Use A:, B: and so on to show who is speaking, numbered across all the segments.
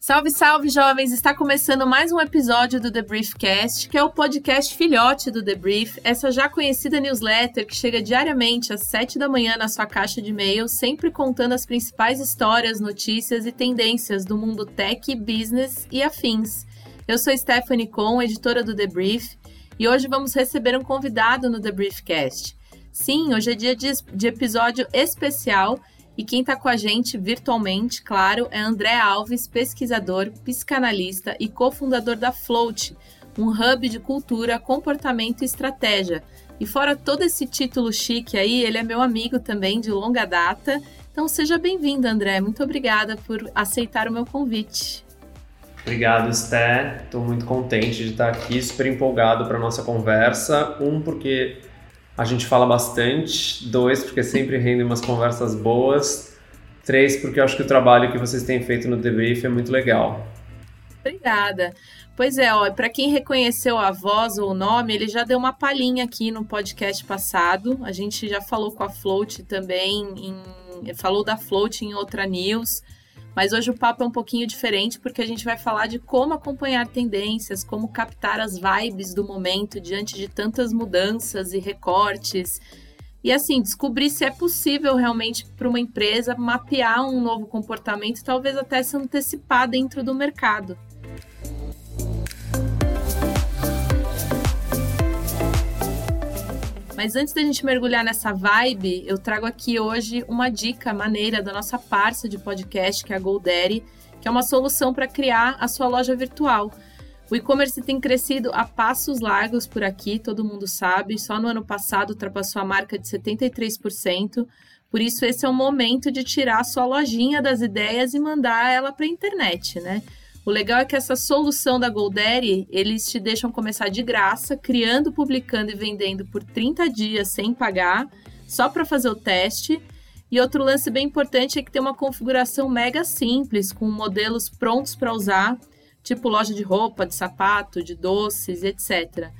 A: Salve, salve, jovens! Está começando mais um episódio do The Briefcast, que é o podcast filhote do The Brief, essa já conhecida newsletter que chega diariamente às 7 da manhã na sua caixa de e-mail, sempre contando as principais histórias, notícias e tendências do mundo tech, business e afins. Eu sou Stephanie Kohn, editora do The Brief, e hoje vamos receber um convidado no The Briefcast. Sim, hoje é dia de, de episódio especial e quem está com a gente virtualmente, claro, é André Alves, pesquisador, psicanalista e cofundador da Float, um hub de cultura, comportamento e estratégia. E fora todo esse título chique aí, ele é meu amigo também de longa data. Então seja bem-vindo, André. Muito obrigada por aceitar o meu convite.
B: Obrigado, Sté. Estou muito contente de estar aqui, super empolgado para nossa conversa. Um, porque a gente fala bastante. Dois, porque sempre rendem umas conversas boas. Três, porque eu acho que o trabalho que vocês têm feito no Debrief é muito legal.
A: Obrigada. Pois é, ó, para quem reconheceu a voz ou o nome, ele já deu uma palhinha aqui no podcast passado. A gente já falou com a Float também, em, falou da Float em outra news. Mas hoje o papo é um pouquinho diferente porque a gente vai falar de como acompanhar tendências, como captar as vibes do momento diante de tantas mudanças e recortes. E assim, descobrir se é possível realmente para uma empresa mapear um novo comportamento talvez até se antecipar dentro do mercado. Mas antes da gente mergulhar nessa vibe, eu trago aqui hoje uma dica maneira da nossa parça de podcast, que é a GoDaddy, que é uma solução para criar a sua loja virtual. O e-commerce tem crescido a passos largos por aqui, todo mundo sabe. Só no ano passado ultrapassou a marca de 73%. Por isso, esse é o momento de tirar a sua lojinha das ideias e mandar ela para a internet, né? O legal é que essa solução da GoDaddy, eles te deixam começar de graça, criando, publicando e vendendo por 30 dias sem pagar, só para fazer o teste. E outro lance bem importante é que tem uma configuração mega simples, com modelos prontos para usar, tipo loja de roupa, de sapato, de doces, etc.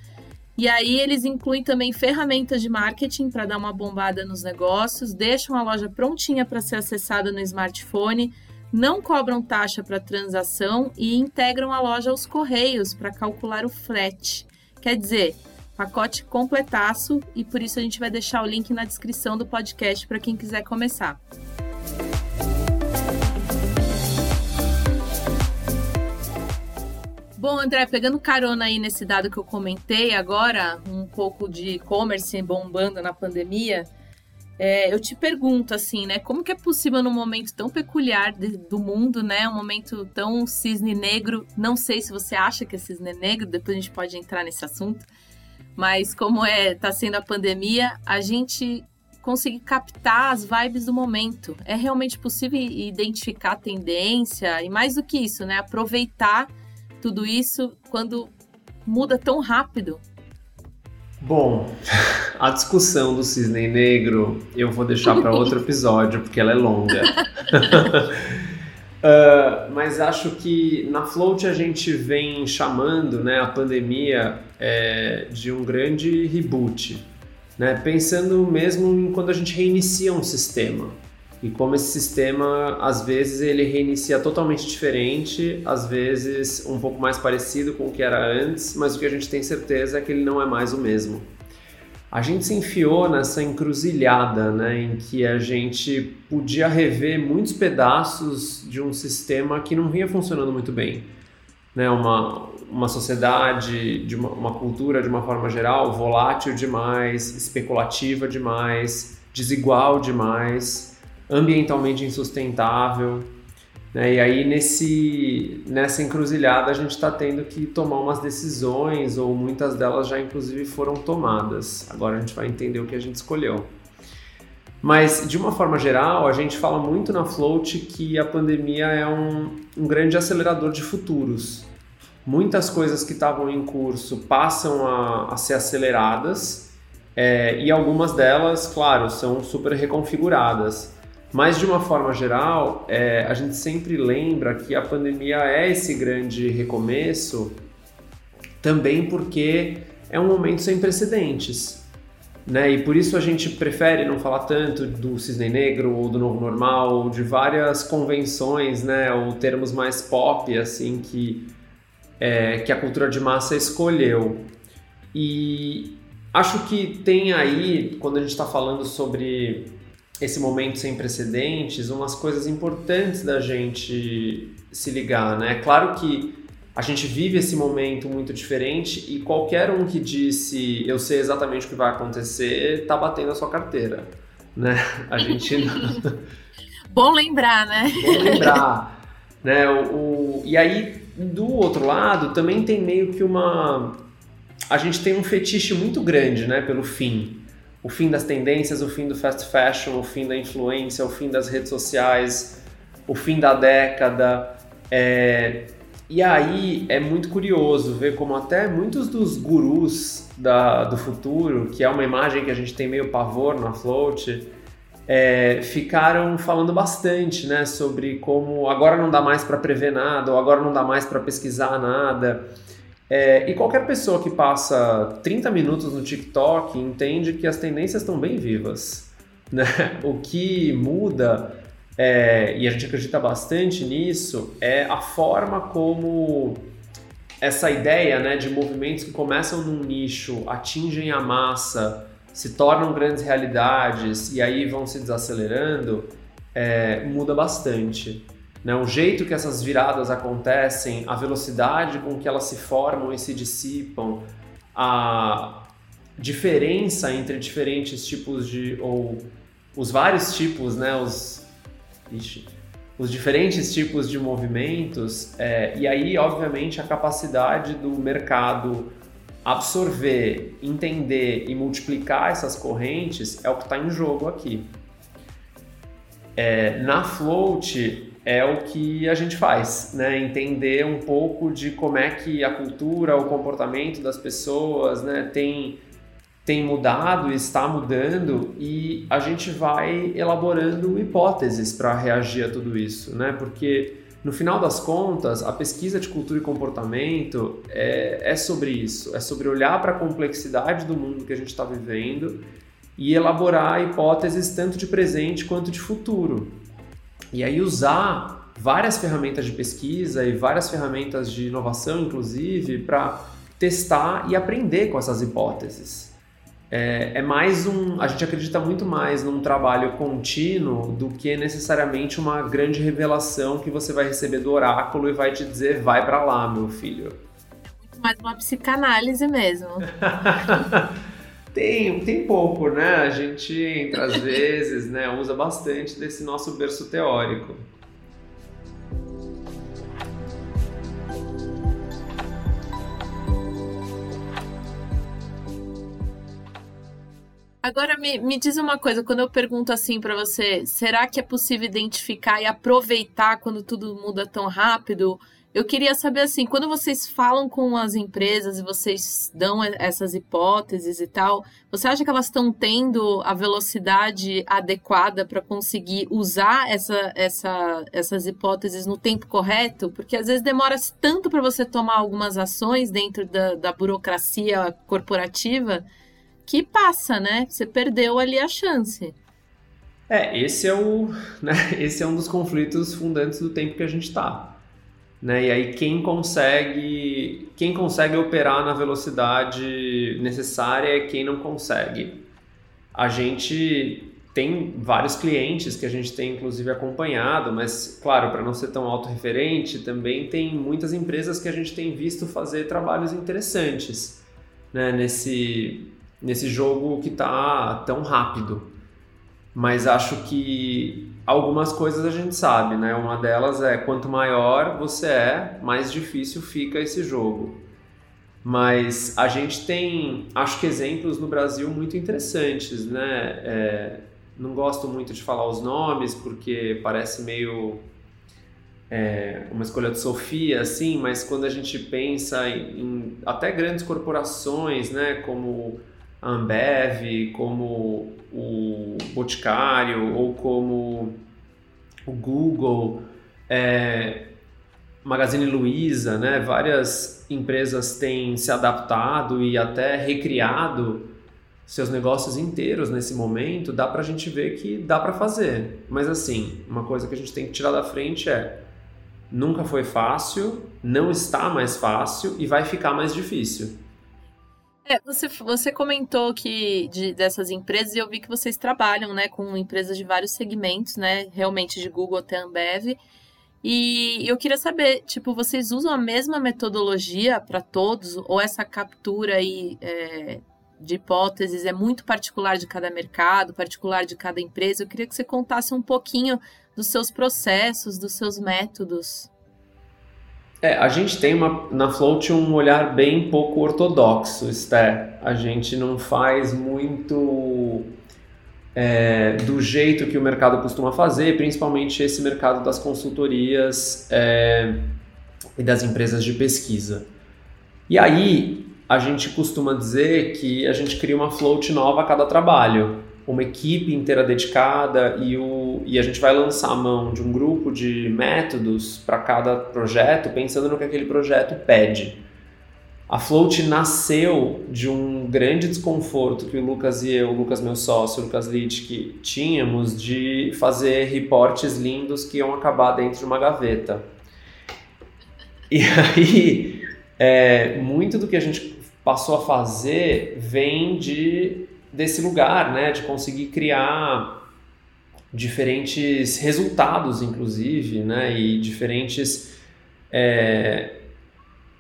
A: E aí eles incluem também ferramentas de marketing para dar uma bombada nos negócios, deixam a loja prontinha para ser acessada no smartphone não cobram taxa para transação e integram a loja aos correios para calcular o frete. Quer dizer, pacote completaço e por isso a gente vai deixar o link na descrição do podcast para quem quiser começar. Bom, André, pegando carona aí nesse dado que eu comentei agora, um pouco de e-commerce bombando na pandemia, é, eu te pergunto assim, né? Como que é possível num momento tão peculiar de, do mundo, né? Um momento tão cisne negro. Não sei se você acha que é cisne negro. Depois a gente pode entrar nesse assunto. Mas como é, tá sendo a pandemia, a gente conseguir captar as vibes do momento. É realmente possível identificar a tendência e mais do que isso, né? Aproveitar tudo isso quando muda tão rápido.
B: Bom, a discussão do cisne negro eu vou deixar para outro episódio, porque ela é longa. uh, mas acho que na Float a gente vem chamando né, a pandemia é, de um grande reboot. Né? Pensando mesmo em quando a gente reinicia um sistema e como esse sistema às vezes ele reinicia totalmente diferente, às vezes um pouco mais parecido com o que era antes, mas o que a gente tem certeza é que ele não é mais o mesmo. A gente se enfiou nessa encruzilhada, né, em que a gente podia rever muitos pedaços de um sistema que não vinha funcionando muito bem, né, uma uma sociedade, de uma, uma cultura de uma forma geral volátil demais, especulativa demais, desigual demais ambientalmente insustentável. Né? E aí, nesse, nessa encruzilhada, a gente está tendo que tomar umas decisões, ou muitas delas já, inclusive, foram tomadas. Agora a gente vai entender o que a gente escolheu. Mas, de uma forma geral, a gente fala muito na Float que a pandemia é um, um grande acelerador de futuros. Muitas coisas que estavam em curso passam a, a ser aceleradas, é, e algumas delas, claro, são super reconfiguradas. Mas de uma forma geral, é, a gente sempre lembra que a pandemia é esse grande recomeço também porque é um momento sem precedentes. Né? E por isso a gente prefere não falar tanto do cisne negro ou do novo normal, ou de várias convenções, né? ou termos mais pop assim que, é, que a cultura de massa escolheu. E acho que tem aí, quando a gente está falando sobre esse momento sem precedentes, umas coisas importantes da gente se ligar, né? Claro que a gente vive esse momento muito diferente e qualquer um que disse eu sei exatamente o que vai acontecer tá batendo a sua carteira, né? A gente
A: Bom lembrar, né?
B: Bom lembrar, né? O, o, e aí do outro lado também tem meio que uma a gente tem um fetiche muito grande, né, pelo fim o fim das tendências, o fim do fast fashion, o fim da influência, o fim das redes sociais, o fim da década. É... E aí é muito curioso ver como até muitos dos gurus da, do futuro, que é uma imagem que a gente tem meio pavor na Float, é, ficaram falando bastante né, sobre como agora não dá mais para prever nada, ou agora não dá mais para pesquisar nada. É, e qualquer pessoa que passa 30 minutos no TikTok entende que as tendências estão bem vivas. Né? O que muda, é, e a gente acredita bastante nisso, é a forma como essa ideia né, de movimentos que começam num nicho, atingem a massa, se tornam grandes realidades e aí vão se desacelerando, é, muda bastante. Né? O jeito que essas viradas acontecem, a velocidade com que elas se formam e se dissipam, a diferença entre diferentes tipos de. ou os vários tipos, né? Os, ixi, os diferentes tipos de movimentos, é, e aí, obviamente, a capacidade do mercado absorver, entender e multiplicar essas correntes é o que está em jogo aqui. É, na float, é o que a gente faz, né? Entender um pouco de como é que a cultura, o comportamento das pessoas, né, tem tem mudado, está mudando e a gente vai elaborando hipóteses para reagir a tudo isso, né? Porque no final das contas, a pesquisa de cultura e comportamento é, é sobre isso, é sobre olhar para a complexidade do mundo que a gente está vivendo e elaborar hipóteses tanto de presente quanto de futuro. E aí usar várias ferramentas de pesquisa e várias ferramentas de inovação, inclusive, para testar e aprender com essas hipóteses. É, é, mais um. A gente acredita muito mais num trabalho contínuo do que necessariamente uma grande revelação que você vai receber do oráculo e vai te dizer vai para lá, meu filho.
A: É muito mais uma psicanálise mesmo.
B: Tem, tem pouco, né? A gente entra às vezes, né? Usa bastante desse nosso berço teórico.
A: Agora me, me diz uma coisa, quando eu pergunto assim para você, será que é possível identificar e aproveitar quando tudo muda tão rápido? Eu queria saber assim, quando vocês falam com as empresas e vocês dão essas hipóteses e tal, você acha que elas estão tendo a velocidade adequada para conseguir usar essa, essa, essas hipóteses no tempo correto? Porque às vezes demora tanto para você tomar algumas ações dentro da, da burocracia corporativa que passa, né? Você perdeu ali a chance.
B: É, esse é o, né, esse é um dos conflitos fundantes do tempo que a gente está né? E aí quem consegue, quem consegue operar na velocidade necessária é quem não consegue. A gente tem vários clientes que a gente tem inclusive acompanhado, mas claro, para não ser tão autorreferente, também tem muitas empresas que a gente tem visto fazer trabalhos interessantes né? nesse, nesse jogo que está tão rápido. Mas acho que algumas coisas a gente sabe, né? Uma delas é quanto maior você é, mais difícil fica esse jogo. Mas a gente tem, acho que exemplos no Brasil muito interessantes, né? É, não gosto muito de falar os nomes porque parece meio é, uma escolha de Sofia, assim, mas quando a gente pensa em, em até grandes corporações, né, como a Ambev, como o Boticário ou como o Google, é, Magazine Luiza, né? Várias empresas têm se adaptado e até recriado seus negócios inteiros nesse momento. Dá para a gente ver que dá para fazer. Mas assim, uma coisa que a gente tem que tirar da frente é nunca foi fácil, não está mais fácil e vai ficar mais difícil.
A: É, você, você comentou que de, dessas empresas e eu vi que vocês trabalham né, com empresas de vários segmentos, né? Realmente de Google até Ambev. E eu queria saber, tipo, vocês usam a mesma metodologia para todos ou essa captura aí é, de hipóteses é muito particular de cada mercado, particular de cada empresa? Eu queria que você contasse um pouquinho dos seus processos, dos seus métodos.
B: É, a gente tem uma, na Float um olhar bem pouco ortodoxo, Esther. A gente não faz muito é, do jeito que o mercado costuma fazer, principalmente esse mercado das consultorias é, e das empresas de pesquisa. E aí, a gente costuma dizer que a gente cria uma float nova a cada trabalho uma equipe inteira dedicada e, o, e a gente vai lançar a mão de um grupo de métodos para cada projeto, pensando no que aquele projeto pede. A Float nasceu de um grande desconforto que o Lucas e eu, o Lucas meu sócio, o Lucas Littke, tínhamos de fazer reportes lindos que iam acabar dentro de uma gaveta. E aí, é, muito do que a gente passou a fazer vem de desse lugar, né, de conseguir criar diferentes resultados, inclusive, né, e diferentes é,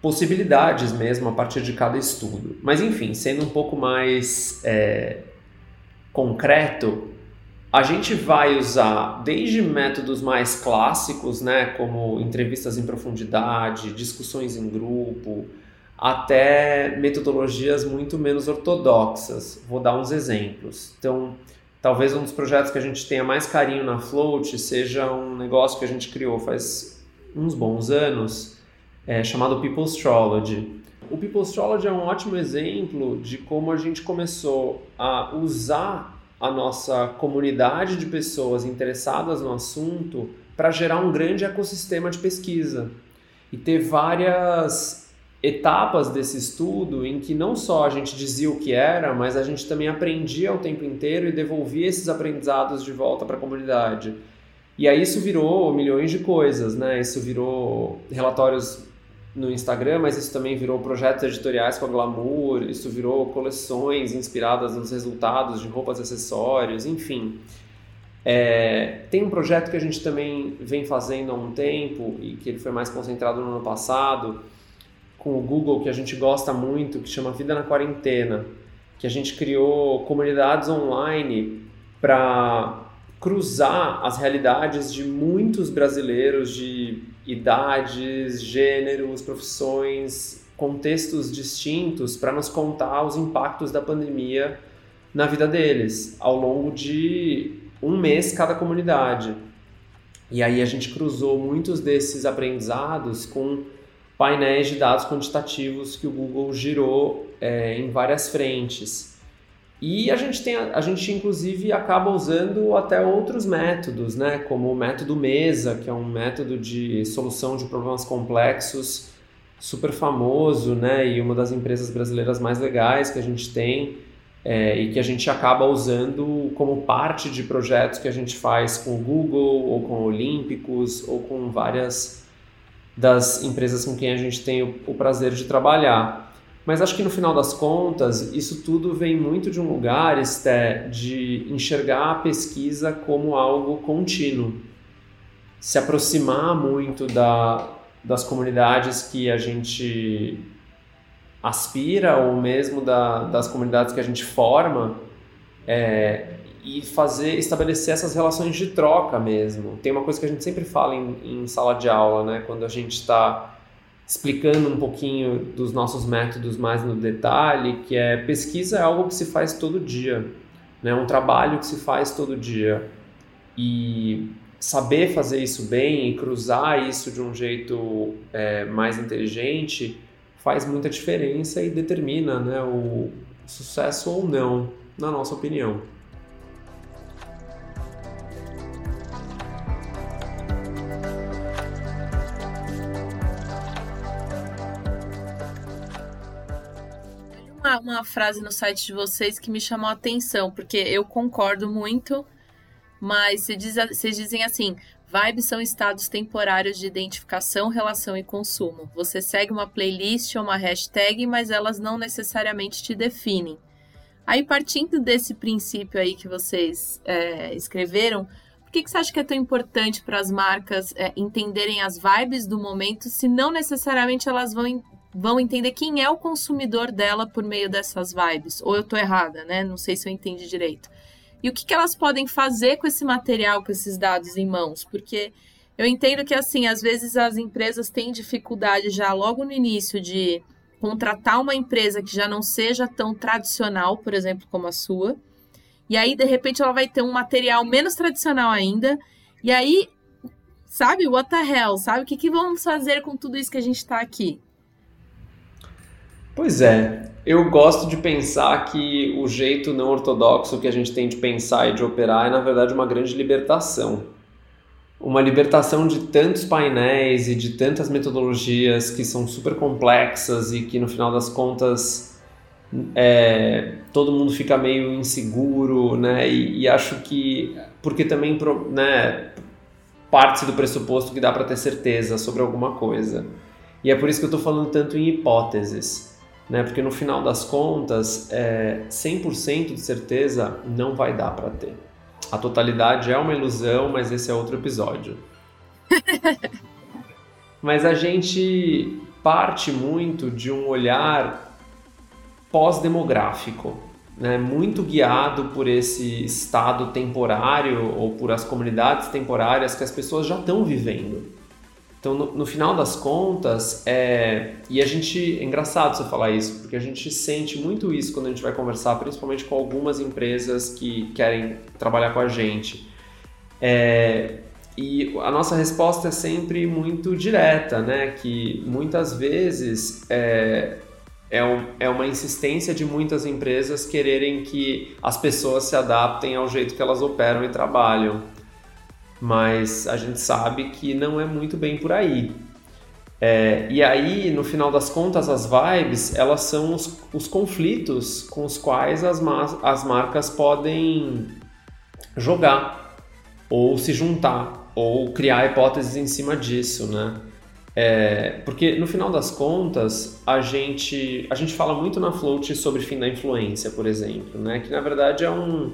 B: possibilidades mesmo a partir de cada estudo. Mas enfim, sendo um pouco mais é, concreto, a gente vai usar desde métodos mais clássicos, né, como entrevistas em profundidade, discussões em grupo, até metodologias muito menos ortodoxas. Vou dar uns exemplos. Então, talvez um dos projetos que a gente tenha mais carinho na Float seja um negócio que a gente criou faz uns bons anos, é, chamado People Astrology. O People Astrology é um ótimo exemplo de como a gente começou a usar a nossa comunidade de pessoas interessadas no assunto para gerar um grande ecossistema de pesquisa e ter várias etapas desse estudo em que não só a gente dizia o que era, mas a gente também aprendia o tempo inteiro e devolvia esses aprendizados de volta para a comunidade. E aí isso virou milhões de coisas, né? Isso virou relatórios no Instagram, mas isso também virou projetos editoriais com a Glamour, isso virou coleções inspiradas nos resultados de roupas e acessórios, enfim. É, tem um projeto que a gente também vem fazendo há um tempo e que ele foi mais concentrado no ano passado, com o Google que a gente gosta muito, que chama Vida na Quarentena, que a gente criou comunidades online para cruzar as realidades de muitos brasileiros de idades, gêneros, profissões, contextos distintos para nos contar os impactos da pandemia na vida deles ao longo de um mês cada comunidade. E aí a gente cruzou muitos desses aprendizados com painéis de dados quantitativos que o Google girou é, em várias frentes. E a gente tem, a gente inclusive acaba usando até outros métodos, né, como o método Mesa, que é um método de solução de problemas complexos super famoso, né, e uma das empresas brasileiras mais legais que a gente tem é, e que a gente acaba usando como parte de projetos que a gente faz com o Google ou com Olímpicos ou com várias das empresas com quem a gente tem o, o prazer de trabalhar. Mas acho que no final das contas, isso tudo vem muito de um lugar, Esté, de enxergar a pesquisa como algo contínuo. Se aproximar muito da, das comunidades que a gente aspira, ou mesmo da, das comunidades que a gente forma, é, e fazer estabelecer essas relações de troca mesmo. Tem uma coisa que a gente sempre fala em, em sala de aula, né? Quando a gente está explicando um pouquinho dos nossos métodos mais no detalhe, que é pesquisa é algo que se faz todo dia, né? Um trabalho que se faz todo dia e saber fazer isso bem e cruzar isso de um jeito é, mais inteligente faz muita diferença e determina, né? O sucesso ou não, na nossa opinião.
A: Uma, frase no site de vocês que me chamou a atenção, porque eu concordo muito, mas vocês dizem assim: vibes são estados temporários de identificação, relação e consumo. Você segue uma playlist ou uma hashtag, mas elas não necessariamente te definem. Aí, partindo desse princípio aí que vocês é, escreveram, por que, que você acha que é tão importante para as marcas é, entenderem as vibes do momento, se não necessariamente elas vão vão entender quem é o consumidor dela por meio dessas vibes. Ou eu estou errada, né? Não sei se eu entendi direito. E o que, que elas podem fazer com esse material, com esses dados em mãos? Porque eu entendo que, assim, às vezes as empresas têm dificuldade já logo no início de contratar uma empresa que já não seja tão tradicional, por exemplo, como a sua. E aí, de repente, ela vai ter um material menos tradicional ainda. E aí, sabe, what the hell? Sabe? O que, que vamos fazer com tudo isso que a gente está aqui?
B: Pois é, eu gosto de pensar que o jeito não ortodoxo que a gente tem de pensar e de operar é, na verdade, uma grande libertação. Uma libertação de tantos painéis e de tantas metodologias que são super complexas e que, no final das contas, é, todo mundo fica meio inseguro, né? E, e acho que, porque também né, parte do pressuposto que dá para ter certeza sobre alguma coisa. E é por isso que eu estou falando tanto em hipóteses né? Porque no final das contas, é, 100% de certeza não vai dar para ter. A totalidade é uma ilusão, mas esse é outro episódio. mas a gente parte muito de um olhar pós-demográfico, né? muito guiado por esse estado temporário ou por as comunidades temporárias que as pessoas já estão vivendo. Então, no, no, final das contas, é... e a gente, é engraçado você falar isso, porque a gente sente muito isso quando a gente vai conversar, principalmente com algumas empresas que querem trabalhar com a gente. É... E a nossa resposta é sempre muito direta, né? Que muitas vezes é, é, um, é uma insistência de muitas empresas quererem que as pessoas se adaptem ao jeito que elas operam e trabalham mas a gente sabe que não é muito bem por aí. É, e aí, no final das contas, as vibes, elas são os, os conflitos com os quais as, as marcas podem jogar, ou se juntar, ou criar hipóteses em cima disso, né? É, porque no final das contas, a gente, a gente fala muito na Float sobre fim da influência, por exemplo, né? Que na verdade é um,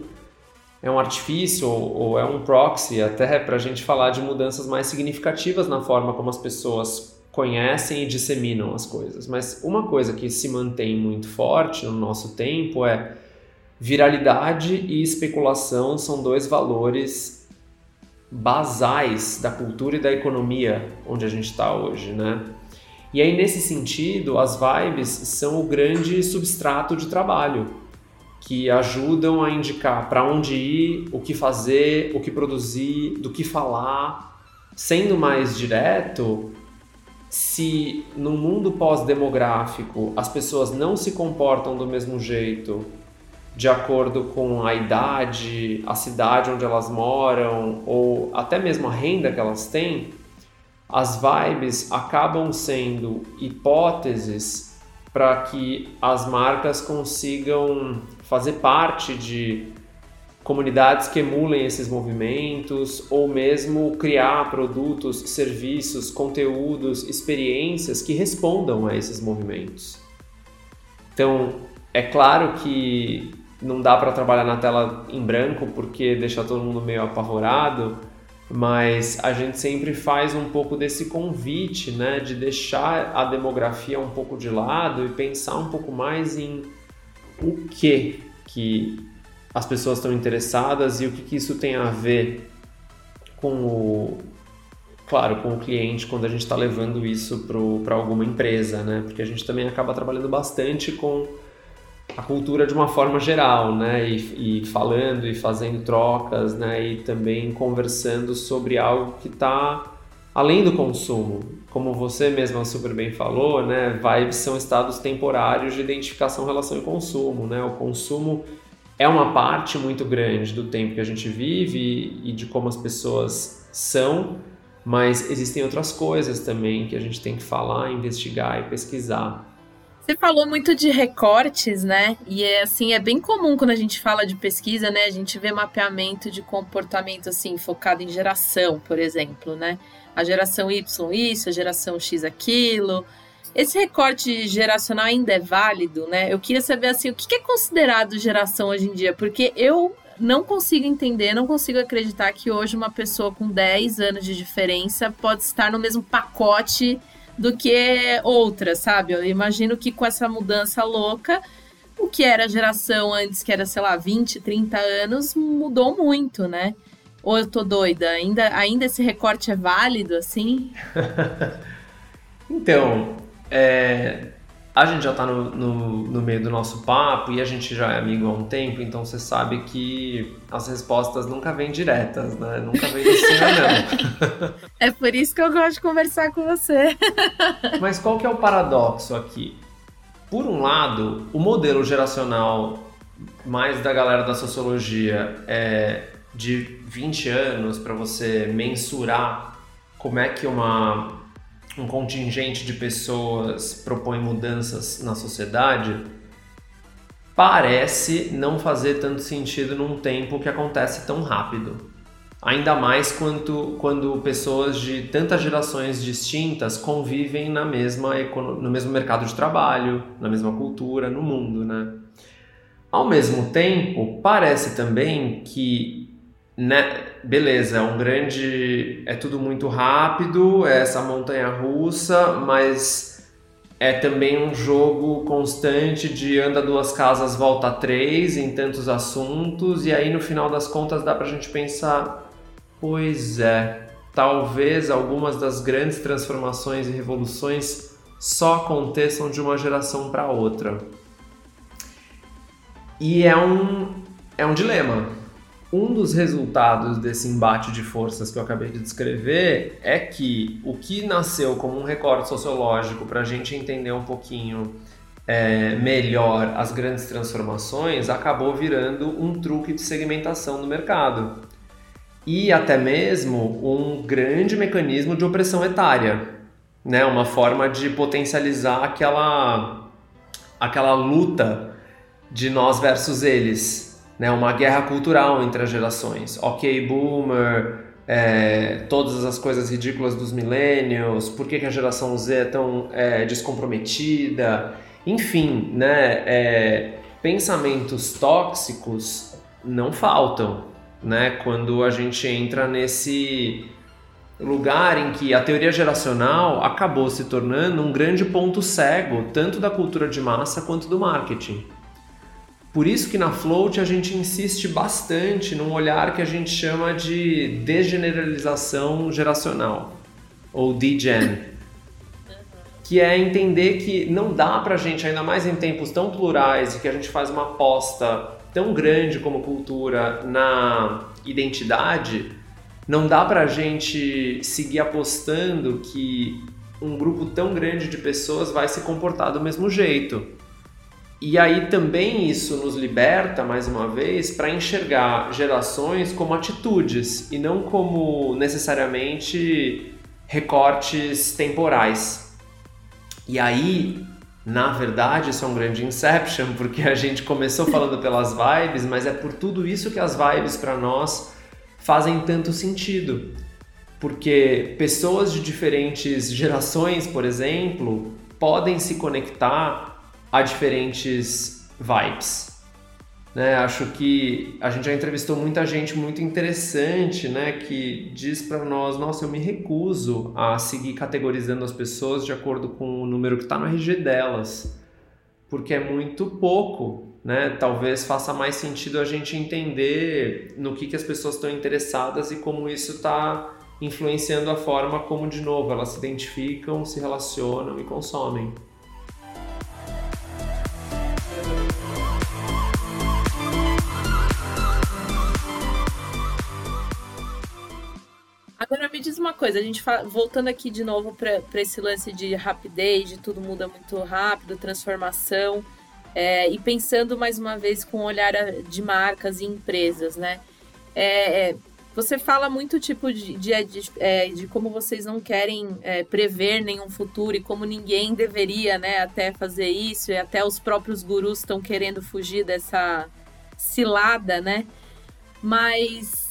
B: é um artifício ou, ou é um proxy até para a gente falar de mudanças mais significativas na forma como as pessoas conhecem e disseminam as coisas. Mas uma coisa que se mantém muito forte no nosso tempo é viralidade e especulação são dois valores basais da cultura e da economia onde a gente está hoje, né? E aí, nesse sentido, as vibes são o grande substrato de trabalho que ajudam a indicar para onde ir, o que fazer, o que produzir, do que falar. Sendo mais direto, se no mundo pós-demográfico as pessoas não se comportam do mesmo jeito, de acordo com a idade, a cidade onde elas moram ou até mesmo a renda que elas têm, as vibes acabam sendo hipóteses para que as marcas consigam fazer parte de comunidades que emulem esses movimentos ou mesmo criar produtos, serviços, conteúdos, experiências que respondam a esses movimentos. Então, é claro que não dá para trabalhar na tela em branco porque deixa todo mundo meio apavorado, mas a gente sempre faz um pouco desse convite, né, de deixar a demografia um pouco de lado e pensar um pouco mais em o que que as pessoas estão interessadas e o que, que isso tem a ver com o, claro, com o cliente quando a gente está levando isso para alguma empresa, né? Porque a gente também acaba trabalhando bastante com a cultura de uma forma geral, né? E, e falando e fazendo trocas, né? E também conversando sobre algo que está além do consumo. Como você mesma super bem falou, né? Vibes são estados temporários de identificação, relação e consumo, né? O consumo é uma parte muito grande do tempo que a gente vive e de como as pessoas são, mas existem outras coisas também que a gente tem que falar, investigar e pesquisar.
A: Você falou muito de recortes, né? E é assim, é bem comum quando a gente fala de pesquisa, né? A gente vê mapeamento de comportamento assim, focado em geração, por exemplo, né? A geração Y isso, a geração X aquilo. Esse recorte geracional ainda é válido, né? Eu queria saber assim, o que é considerado geração hoje em dia? Porque eu não consigo entender, não consigo acreditar que hoje uma pessoa com 10 anos de diferença pode estar no mesmo pacote do que outra, sabe? Eu imagino que com essa mudança louca, o que era geração antes, que era, sei lá, 20, 30 anos, mudou muito, né? Ou eu tô doida? Ainda, ainda esse recorte é válido, assim?
B: então, é, a gente já está no, no, no, meio do nosso papo e a gente já é amigo há um tempo, então você sabe que as respostas nunca vêm diretas, né? Nunca vêm assim, não.
A: É por isso que eu gosto de conversar com você.
B: Mas qual que é o paradoxo aqui? Por um lado, o modelo geracional mais da galera da sociologia é de 20 anos para você mensurar como é que uma um contingente de pessoas propõe mudanças na sociedade, parece não fazer tanto sentido num tempo que acontece tão rápido. Ainda mais quanto, quando pessoas de tantas gerações distintas convivem na mesma, no mesmo mercado de trabalho, na mesma cultura, no mundo, né? Ao mesmo tempo, parece também que né, beleza, é um grande. É tudo muito rápido, é essa montanha russa, mas é também um jogo constante de anda duas casas, volta três em tantos assuntos, e aí no final das contas dá pra gente pensar: pois é, talvez algumas das grandes transformações e revoluções só aconteçam de uma geração para outra. E é um, é um dilema um dos resultados desse embate de forças que eu acabei de descrever é que o que nasceu como um recorte sociológico para a gente entender um pouquinho é, melhor as grandes transformações acabou virando um truque de segmentação do mercado e até mesmo um grande mecanismo de opressão etária, né? uma forma de potencializar aquela, aquela luta de nós versus eles né, uma guerra cultural entre as gerações. Ok, boomer, é, todas as coisas ridículas dos millennials, por que, que a geração Z é tão é, descomprometida, enfim, né, é, pensamentos tóxicos não faltam, né, quando a gente entra nesse lugar em que a teoria geracional acabou se tornando um grande ponto cego tanto da cultura de massa quanto do marketing. Por isso que na Float a gente insiste bastante num olhar que a gente chama de degeneralização geracional, ou degen, que é entender que não dá pra gente, ainda mais em tempos tão plurais e que a gente faz uma aposta tão grande como cultura na identidade, não dá pra gente seguir apostando que um grupo tão grande de pessoas vai se comportar do mesmo jeito. E aí também isso nos liberta, mais uma vez, para enxergar gerações como atitudes e não como necessariamente recortes temporais. E aí, na verdade, isso é um grande inception, porque a gente começou falando pelas vibes, mas é por tudo isso que as vibes para nós fazem tanto sentido. Porque pessoas de diferentes gerações, por exemplo, podem se conectar a diferentes vibes. Né? Acho que a gente já entrevistou muita gente muito interessante, né, que diz para nós, nossa, eu me recuso a seguir categorizando as pessoas de acordo com o número que está no RG delas, porque é muito pouco, né? Talvez faça mais sentido a gente entender no que, que as pessoas estão interessadas e como isso está influenciando a forma como, de novo, elas se identificam, se relacionam e consomem.
A: Uma coisa, a gente fala, voltando aqui de novo para esse lance de rapidez, de tudo muda muito rápido, transformação, é, e pensando mais uma vez com o olhar de marcas e empresas, né? É, é, Você fala muito tipo de, de, de, é, de como vocês não querem é, prever nenhum futuro e como ninguém deveria, né, até fazer isso e até os próprios gurus estão querendo fugir dessa cilada, né? Mas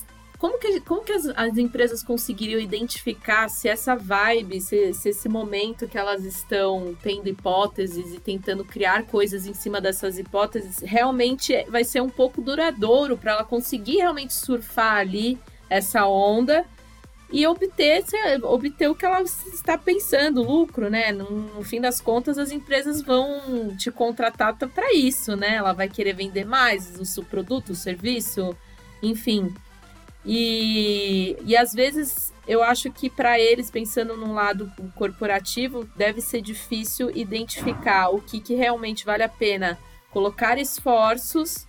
A: como que, como que as, as empresas conseguiriam identificar se essa vibe, se, se esse momento que elas estão tendo hipóteses e tentando criar coisas em cima dessas hipóteses realmente vai ser um pouco duradouro para ela conseguir realmente surfar ali essa onda e obter, obter o que ela está pensando, lucro, né? No, no, fim das contas, as empresas vão te contratar para isso, né? Ela vai querer vender mais o seu produto, o serviço, enfim. E, e às vezes eu acho que para eles, pensando num lado corporativo, deve ser difícil identificar o que, que realmente vale a pena colocar esforços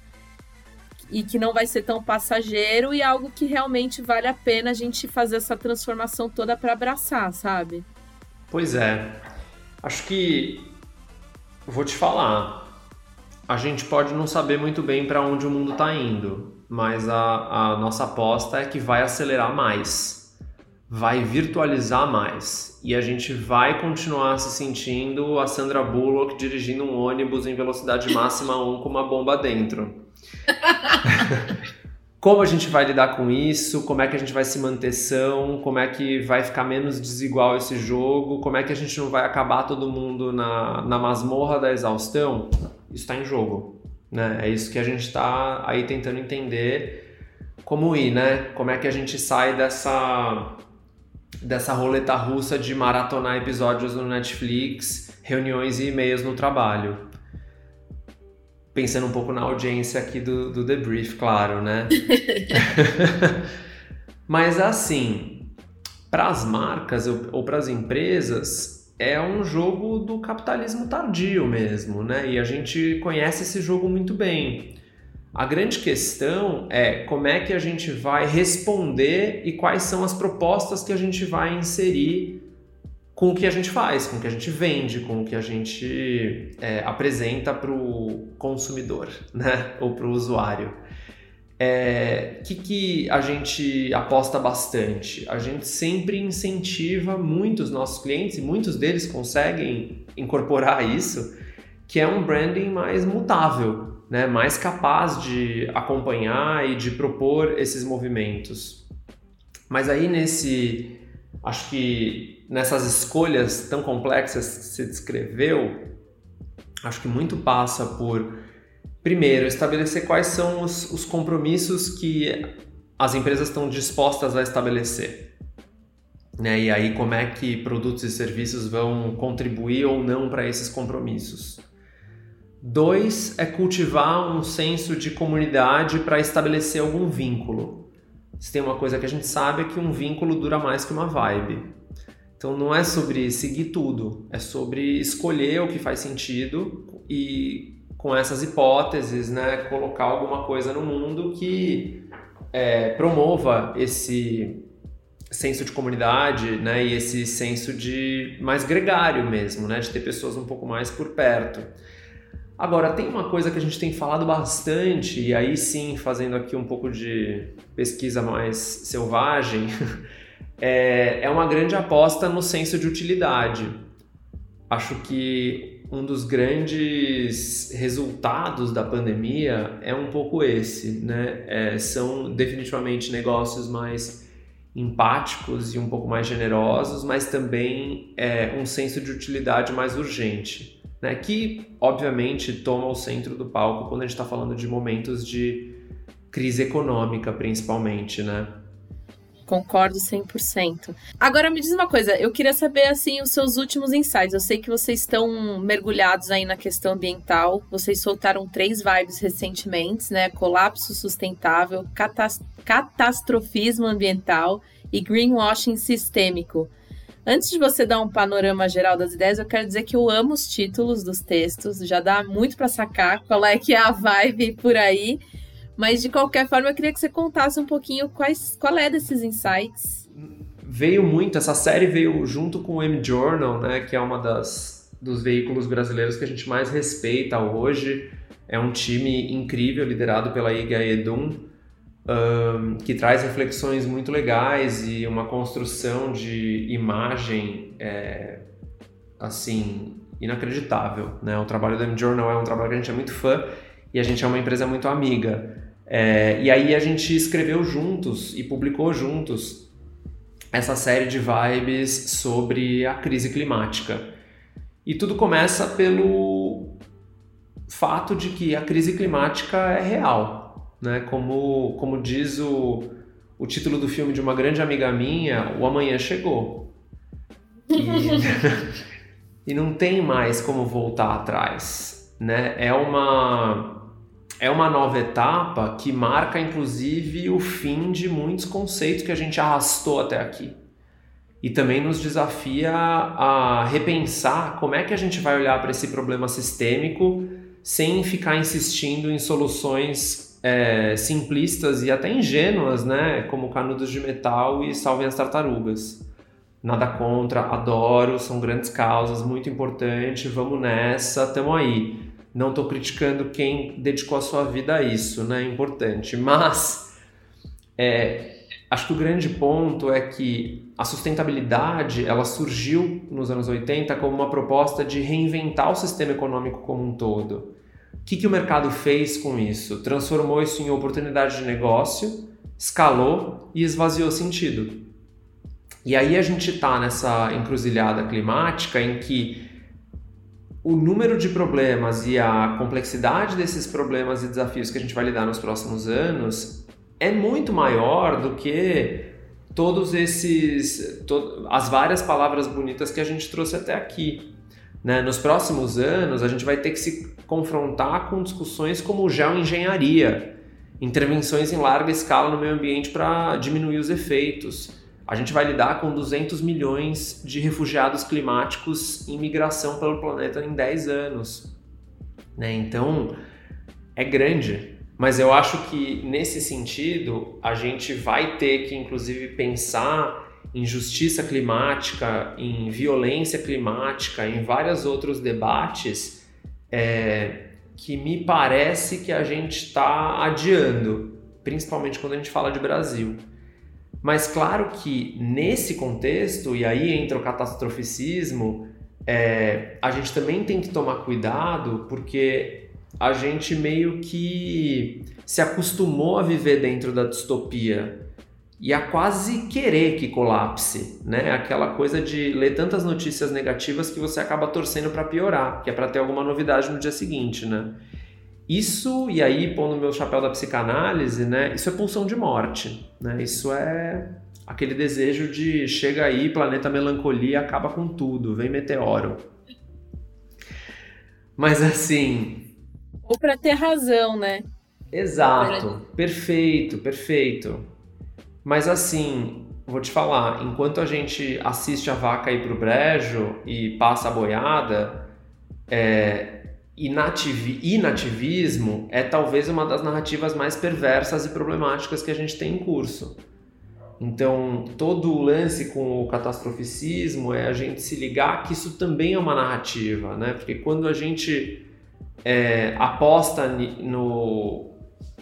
A: e que não vai ser tão passageiro e algo que realmente vale a pena a gente fazer essa transformação toda para abraçar, sabe?
B: Pois é. Acho que vou te falar. A gente pode não saber muito bem para onde o mundo está indo, mas a, a nossa aposta é que vai acelerar mais, vai virtualizar mais. E a gente vai continuar se sentindo a Sandra Bullock dirigindo um ônibus em velocidade máxima 1 com uma bomba dentro. como a gente vai lidar com isso, como é que a gente vai se manter são, como é que vai ficar menos desigual esse jogo, como é que a gente não vai acabar todo mundo na, na masmorra da exaustão, isso está em jogo. Né? É isso que a gente está aí tentando entender como ir, né? Como é que a gente sai dessa, dessa roleta russa de maratonar episódios no Netflix, reuniões e e-mails no trabalho pensando um pouco na audiência aqui do, do The Brief, claro, né? Mas assim, para as marcas ou, ou para as empresas, é um jogo do capitalismo tardio mesmo, né? E a gente conhece esse jogo muito bem. A grande questão é como é que a gente vai responder e quais são as propostas que a gente vai inserir com o que a gente faz, com o que a gente vende, com o que a gente é, apresenta para o consumidor, né? Ou para o usuário. É, que, que a gente aposta bastante? A gente sempre incentiva muitos nossos clientes, e muitos deles conseguem incorporar isso, que é um branding mais mutável, né? mais capaz de acompanhar e de propor esses movimentos. Mas aí nesse, acho que nessas escolhas tão complexas que você descreveu, acho que muito passa por, primeiro, estabelecer quais são os, os compromissos que as empresas estão dispostas a estabelecer. Né? E aí, como é que produtos e serviços vão contribuir ou não para esses compromissos. Dois é cultivar um senso de comunidade para estabelecer algum vínculo. Se tem uma coisa que a gente sabe é que um vínculo dura mais que uma vibe. Então não é sobre seguir tudo, é sobre escolher o que faz sentido e com essas hipóteses, né, colocar alguma coisa no mundo que é, promova esse senso de comunidade, né, e esse senso de mais gregário mesmo, né, de ter pessoas um pouco mais por perto. Agora, tem uma coisa que a gente tem falado bastante, e aí sim, fazendo aqui um pouco de pesquisa mais selvagem, é, é uma grande aposta no senso de utilidade. Acho que um dos grandes resultados da pandemia é um pouco esse, né? É, são definitivamente negócios mais empáticos e um pouco mais generosos, mas também é, um senso de utilidade mais urgente, né? Que obviamente toma o centro do palco quando a gente está falando de momentos de crise econômica, principalmente, né?
A: Concordo 100%. Agora me diz uma coisa, eu queria saber assim os seus últimos insights. Eu sei que vocês estão mergulhados aí na questão ambiental. Vocês soltaram três vibes recentemente, né? Colapso sustentável, catastrofismo ambiental e greenwashing sistêmico. Antes de você dar um panorama geral das ideias, eu quero dizer que eu amo os títulos dos textos, já dá muito para sacar qual é que é a vibe por aí. Mas de qualquer forma, eu queria que você contasse um pouquinho quais, qual é desses insights.
B: Veio muito, essa série veio junto com o M-Journal, né, que é uma das dos veículos brasileiros que a gente mais respeita hoje. É um time incrível liderado pela Iga Edun. um, que traz reflexões muito legais e uma construção de imagem é, assim inacreditável. Né? O trabalho do M-Journal é um trabalho que a gente é muito fã e a gente é uma empresa muito amiga. É, e aí a gente escreveu juntos e publicou juntos essa série de vibes sobre a crise climática. E tudo começa pelo fato de que a crise climática é real. Né? Como, como diz o, o título do filme de uma grande amiga minha, O Amanhã Chegou. E, e não tem mais como voltar atrás. Né? É uma é uma nova etapa que marca inclusive o fim de muitos conceitos que a gente arrastou até aqui. E também nos desafia a repensar como é que a gente vai olhar para esse problema sistêmico sem ficar insistindo em soluções é, simplistas e até ingênuas, né? como canudos de metal e salvem as tartarugas. Nada contra, adoro, são grandes causas, muito importante, vamos nessa, tamo aí não estou criticando quem dedicou a sua vida a isso, né? É importante. Mas é, acho que o grande ponto é que a sustentabilidade ela surgiu nos anos 80 como uma proposta de reinventar o sistema econômico como um todo. O que, que o mercado fez com isso? Transformou isso em oportunidade de negócio, escalou e esvaziou sentido. E aí a gente está nessa encruzilhada climática em que o número de problemas e a complexidade desses problemas e desafios que a gente vai lidar nos próximos anos é muito maior do que todos esses to as várias palavras bonitas que a gente trouxe até aqui. Né? Nos próximos anos, a gente vai ter que se confrontar com discussões como geoengenharia, intervenções em larga escala no meio ambiente para diminuir os efeitos a gente vai lidar com 200 milhões de refugiados climáticos em migração pelo planeta em 10 anos. Né? Então, é grande. Mas eu acho que nesse sentido, a gente vai ter que, inclusive, pensar em justiça climática, em violência climática, em vários outros debates é, que me parece que a gente está adiando, principalmente quando a gente fala de Brasil. Mas claro que nesse contexto, e aí entra o catastroficismo, é, a gente também tem que tomar cuidado porque a gente meio que se acostumou a viver dentro da distopia e a quase querer que colapse, né? Aquela coisa de ler tantas notícias negativas que você acaba torcendo para piorar, que é para ter alguma novidade no dia seguinte, né? Isso, e aí pondo meu chapéu da psicanálise, né? Isso é pulsão de morte, né? Isso é aquele desejo de chega aí, planeta melancolia, acaba com tudo, vem meteoro. Mas assim.
A: Ou para ter razão, né?
B: Exato, perfeito, perfeito. Mas assim, vou te falar, enquanto a gente assiste a vaca ir pro brejo e passa a boiada, é, inativi inativismo é talvez uma das narrativas mais perversas e problemáticas que a gente tem em curso. Então, todo o lance com o catastroficismo é a gente se ligar que isso também é uma narrativa, né? Porque quando a gente é, aposta no.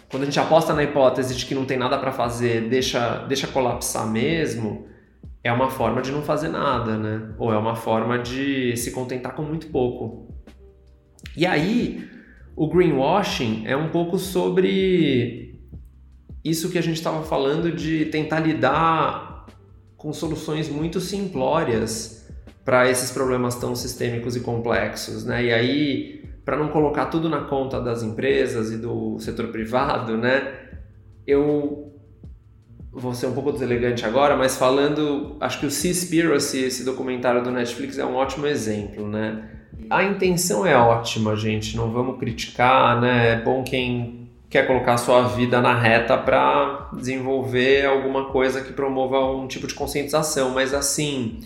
B: Quando a gente aposta na hipótese de que não tem nada para fazer, deixa, deixa colapsar mesmo, é uma forma de não fazer nada, né? Ou é uma forma de se contentar com muito pouco. E aí, o greenwashing é um pouco sobre isso que a gente estava falando de tentar lidar com soluções muito simplórias para esses problemas tão sistêmicos e complexos, né? E aí, para não colocar tudo na conta das empresas e do setor privado, né? Eu vou ser um pouco deselegante agora, mas falando, acho que o Seaspiracy, esse documentário do Netflix é um ótimo exemplo, né? A intenção é ótima, gente, não vamos criticar, né? É bom quem quer colocar sua vida na reta para desenvolver alguma coisa que promova um tipo de conscientização, mas assim,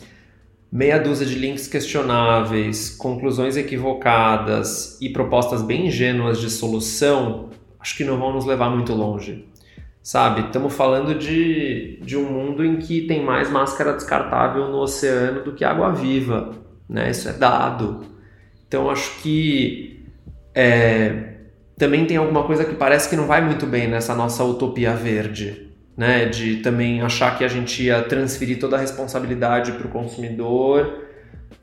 B: meia dúzia de links questionáveis, conclusões equivocadas e propostas bem ingênuas de solução, acho que não vão nos levar muito longe. Sabe, estamos falando de, de um mundo em que tem mais máscara descartável no oceano do que água viva, né? Isso é dado. Então acho que é, também tem alguma coisa que parece que não vai muito bem nessa nossa utopia verde, né? De também achar que a gente ia transferir toda a responsabilidade para o consumidor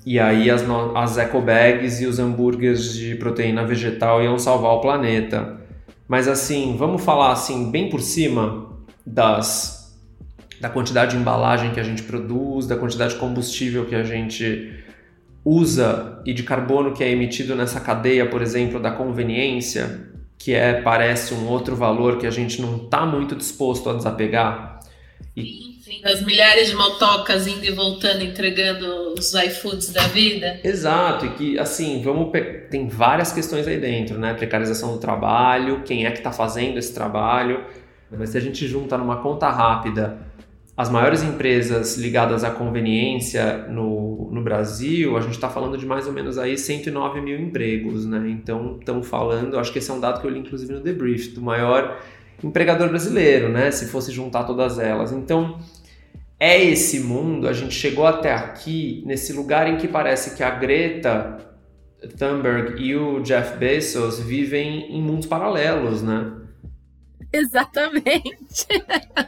B: e aí as, as eco bags e os hambúrgueres de proteína vegetal iam salvar o planeta. Mas assim, vamos falar assim bem por cima das da quantidade de embalagem que a gente produz, da quantidade de combustível que a gente usa e de carbono que é emitido nessa cadeia, por exemplo, da conveniência, que é parece um outro valor que a gente não está muito disposto a desapegar.
A: E... Enfim, das milhares de motocas indo e voltando entregando os iFoods da vida.
B: Exato, e que assim, vamos tem várias questões aí dentro, né? Precarização do trabalho, quem é que está fazendo esse trabalho. Mas se a gente junta numa conta rápida as maiores empresas ligadas à conveniência no, no Brasil, a gente está falando de mais ou menos aí 109 mil empregos, né? Então, estamos falando, acho que esse é um dado que eu li inclusive no debrief, do maior empregador brasileiro, né? Se fosse juntar todas elas. Então, é esse mundo, a gente chegou até aqui, nesse lugar em que parece que a Greta Thunberg e o Jeff Bezos vivem em mundos paralelos, né?
A: Exatamente.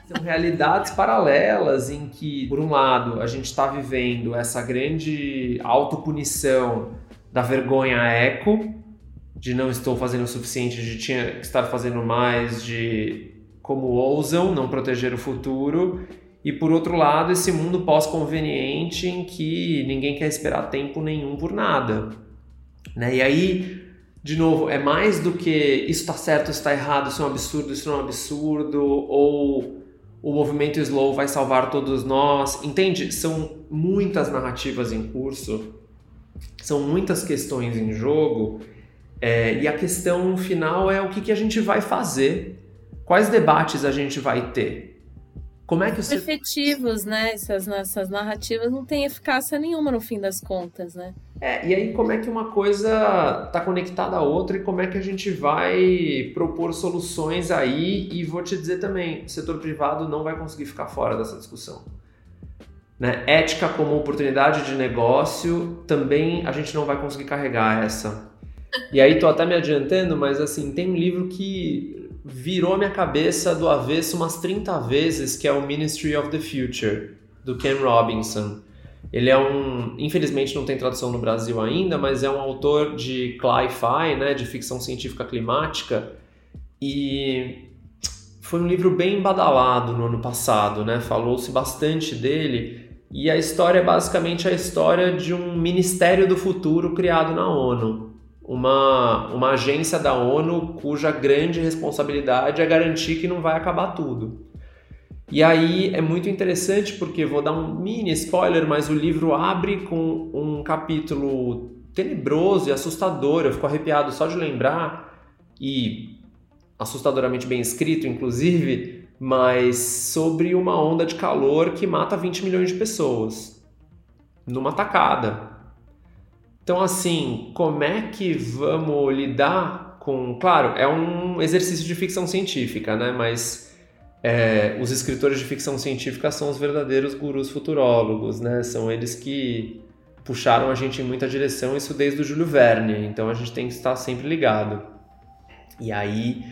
B: São realidades paralelas em que, por um lado, a gente está vivendo essa grande autopunição da vergonha eco, de não estou fazendo o suficiente, de tinha que estar fazendo mais, de como ousam não proteger o futuro. E por outro lado, esse mundo pós-conveniente em que ninguém quer esperar tempo nenhum por nada. Né? E aí de novo, é mais do que isso está certo, isso está errado, isso é um absurdo, isso não é um absurdo, ou o movimento slow vai salvar todos nós. Entende? São muitas narrativas em curso, são muitas questões em jogo, é, e a questão final é o que, que a gente vai fazer, quais debates a gente vai ter.
A: Como é que os efetivos, né? Essas, essas narrativas não têm eficácia nenhuma no fim das contas, né?
B: É, e aí como é que uma coisa está conectada à outra e como é que a gente vai propor soluções aí e vou te dizer também, o setor privado não vai conseguir ficar fora dessa discussão. Né? Ética como oportunidade de negócio, também a gente não vai conseguir carregar essa. E aí tô até me adiantando, mas assim, tem um livro que virou minha cabeça do avesso umas 30 vezes, que é o Ministry of the Future, do Ken Robinson. Ele é um, infelizmente não tem tradução no Brasil ainda, mas é um autor de cli-fi, né, de ficção científica climática, e foi um livro bem badalado no ano passado, né? Falou-se bastante dele, e a história é basicamente a história de um ministério do futuro criado na ONU uma, uma agência da ONU cuja grande responsabilidade é garantir que não vai acabar tudo. E aí é muito interessante porque vou dar um mini spoiler, mas o livro abre com um capítulo tenebroso e assustador. Eu fico arrepiado só de lembrar e assustadoramente bem escrito, inclusive, mas sobre uma onda de calor que mata 20 milhões de pessoas numa tacada. Então, assim, como é que vamos lidar com. Claro, é um exercício de ficção científica, né? Mas é, os escritores de ficção científica são os verdadeiros gurus futurólogos, né? São eles que puxaram a gente em muita direção, isso desde o Júlio Verne. Então a gente tem que estar sempre ligado. E aí,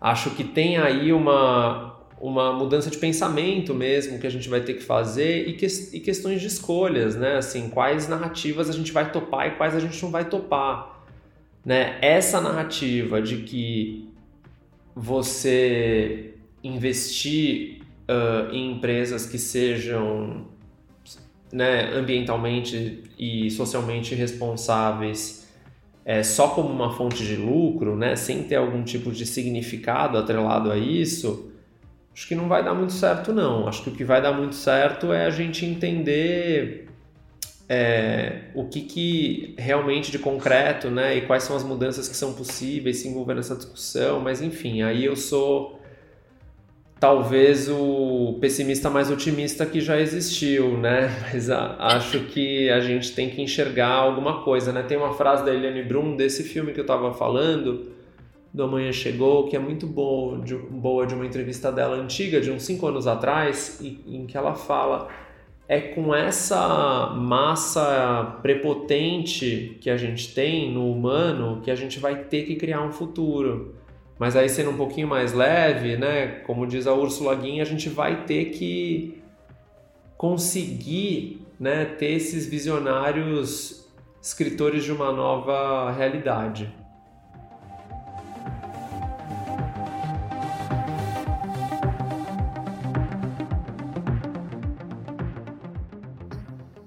B: acho que tem aí uma, uma mudança de pensamento mesmo que a gente vai ter que fazer e, que, e questões de escolhas, né? Assim, quais narrativas a gente vai topar e quais a gente não vai topar, né? Essa narrativa de que você investir uh, em empresas que sejam né, ambientalmente e socialmente responsáveis é, só como uma fonte de lucro, né, sem ter algum tipo de significado atrelado a isso, acho que não vai dar muito certo, não. Acho que o que vai dar muito certo é a gente entender é, o que, que realmente de concreto, né? E quais são as mudanças que são possíveis se envolver nessa discussão. Mas enfim, aí eu sou talvez o pessimista mais otimista que já existiu, né? Mas a, acho que a gente tem que enxergar alguma coisa, né? Tem uma frase da Eliane Brum desse filme que eu estava falando do Amanhã Chegou, que é muito boa de, boa de uma entrevista dela antiga, de uns 5 anos atrás, em, que ela fala: é com essa massa prepotente que a gente tem no humano que a gente vai ter que criar um futuro. Mas aí sendo um pouquinho mais leve, né? Como diz a Úrsula Guin, a gente vai ter que conseguir né, ter esses visionários escritores de uma nova realidade.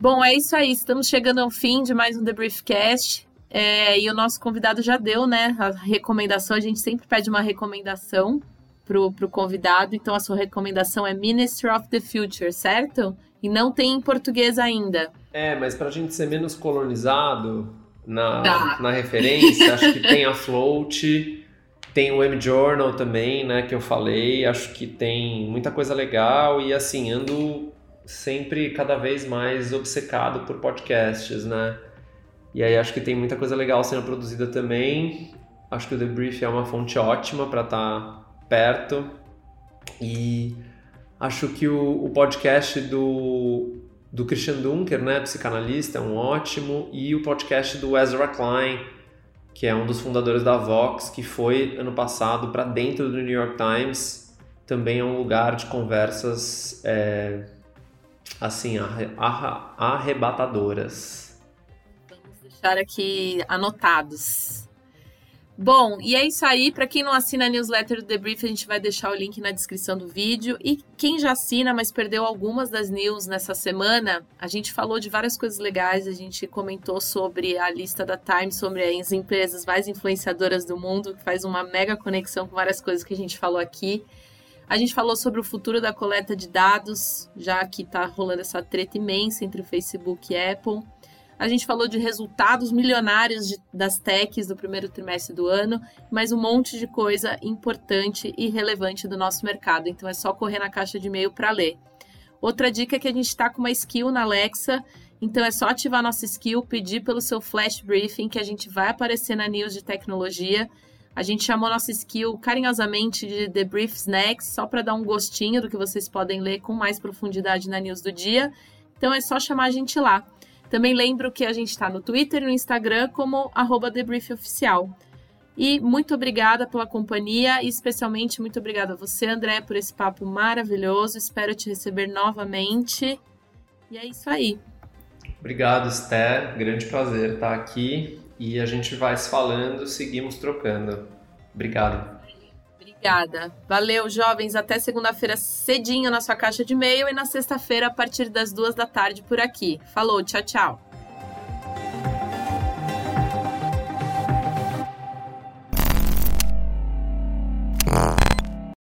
A: Bom, é isso aí. Estamos chegando ao fim de mais um The Briefcast. É, e o nosso convidado já deu, né? A recomendação. A gente sempre pede uma recomendação pro, pro convidado. Então, a sua recomendação é Ministry of the Future, certo? E não tem em português ainda.
B: É, mas para a gente ser menos colonizado na, tá. na referência, acho que tem a Float, tem o M-Journal também, né? Que eu falei. Acho que tem muita coisa legal. E assim, ando sempre cada vez mais obcecado por podcasts, né? E aí acho que tem muita coisa legal sendo produzida também. Acho que o The Brief é uma fonte ótima para estar tá perto. E acho que o, o, podcast do, do Christian Dunker, né, psicanalista, é um ótimo. E o podcast do Ezra Klein, que é um dos fundadores da Vox, que foi ano passado para dentro do New York Times, também é um lugar de conversas é, assim, arrebatadoras.
A: Vamos deixar aqui anotados. Bom, e é isso aí. Para quem não assina a newsletter do The Brief, a gente vai deixar o link na descrição do vídeo. E quem já assina, mas perdeu algumas das news nessa semana, a gente falou de várias coisas legais. A gente comentou sobre a lista da Time, sobre as empresas mais influenciadoras do mundo, que faz uma mega conexão com várias coisas que a gente falou aqui. A gente falou sobre o futuro da coleta de dados, já que está rolando essa treta imensa entre o Facebook e Apple. A gente falou de resultados milionários de, das techs do primeiro trimestre do ano, mais um monte de coisa importante e relevante do nosso mercado. Então é só correr na caixa de e-mail para ler. Outra dica é que a gente está com uma skill na Alexa, então é só ativar nossa skill, pedir pelo seu flash briefing que a gente vai aparecer na news de tecnologia. A gente chamou nossa skill carinhosamente de The Brief Snacks, só para dar um gostinho do que vocês podem ler com mais profundidade na news do dia. Então é só chamar a gente lá. Também lembro que a gente está no Twitter e no Instagram como TheBriefOficial. E muito obrigada pela companhia e especialmente muito obrigada a você, André, por esse papo maravilhoso. Espero te receber novamente. E é isso aí.
B: Obrigado, Esther. Grande prazer estar aqui e a gente vai se falando, seguimos trocando. Obrigado.
A: Obrigada. Valeu, jovens. Até segunda-feira cedinho na sua caixa de e-mail e na sexta-feira a partir das duas da tarde por aqui. Falou, tchau, tchau. Ah.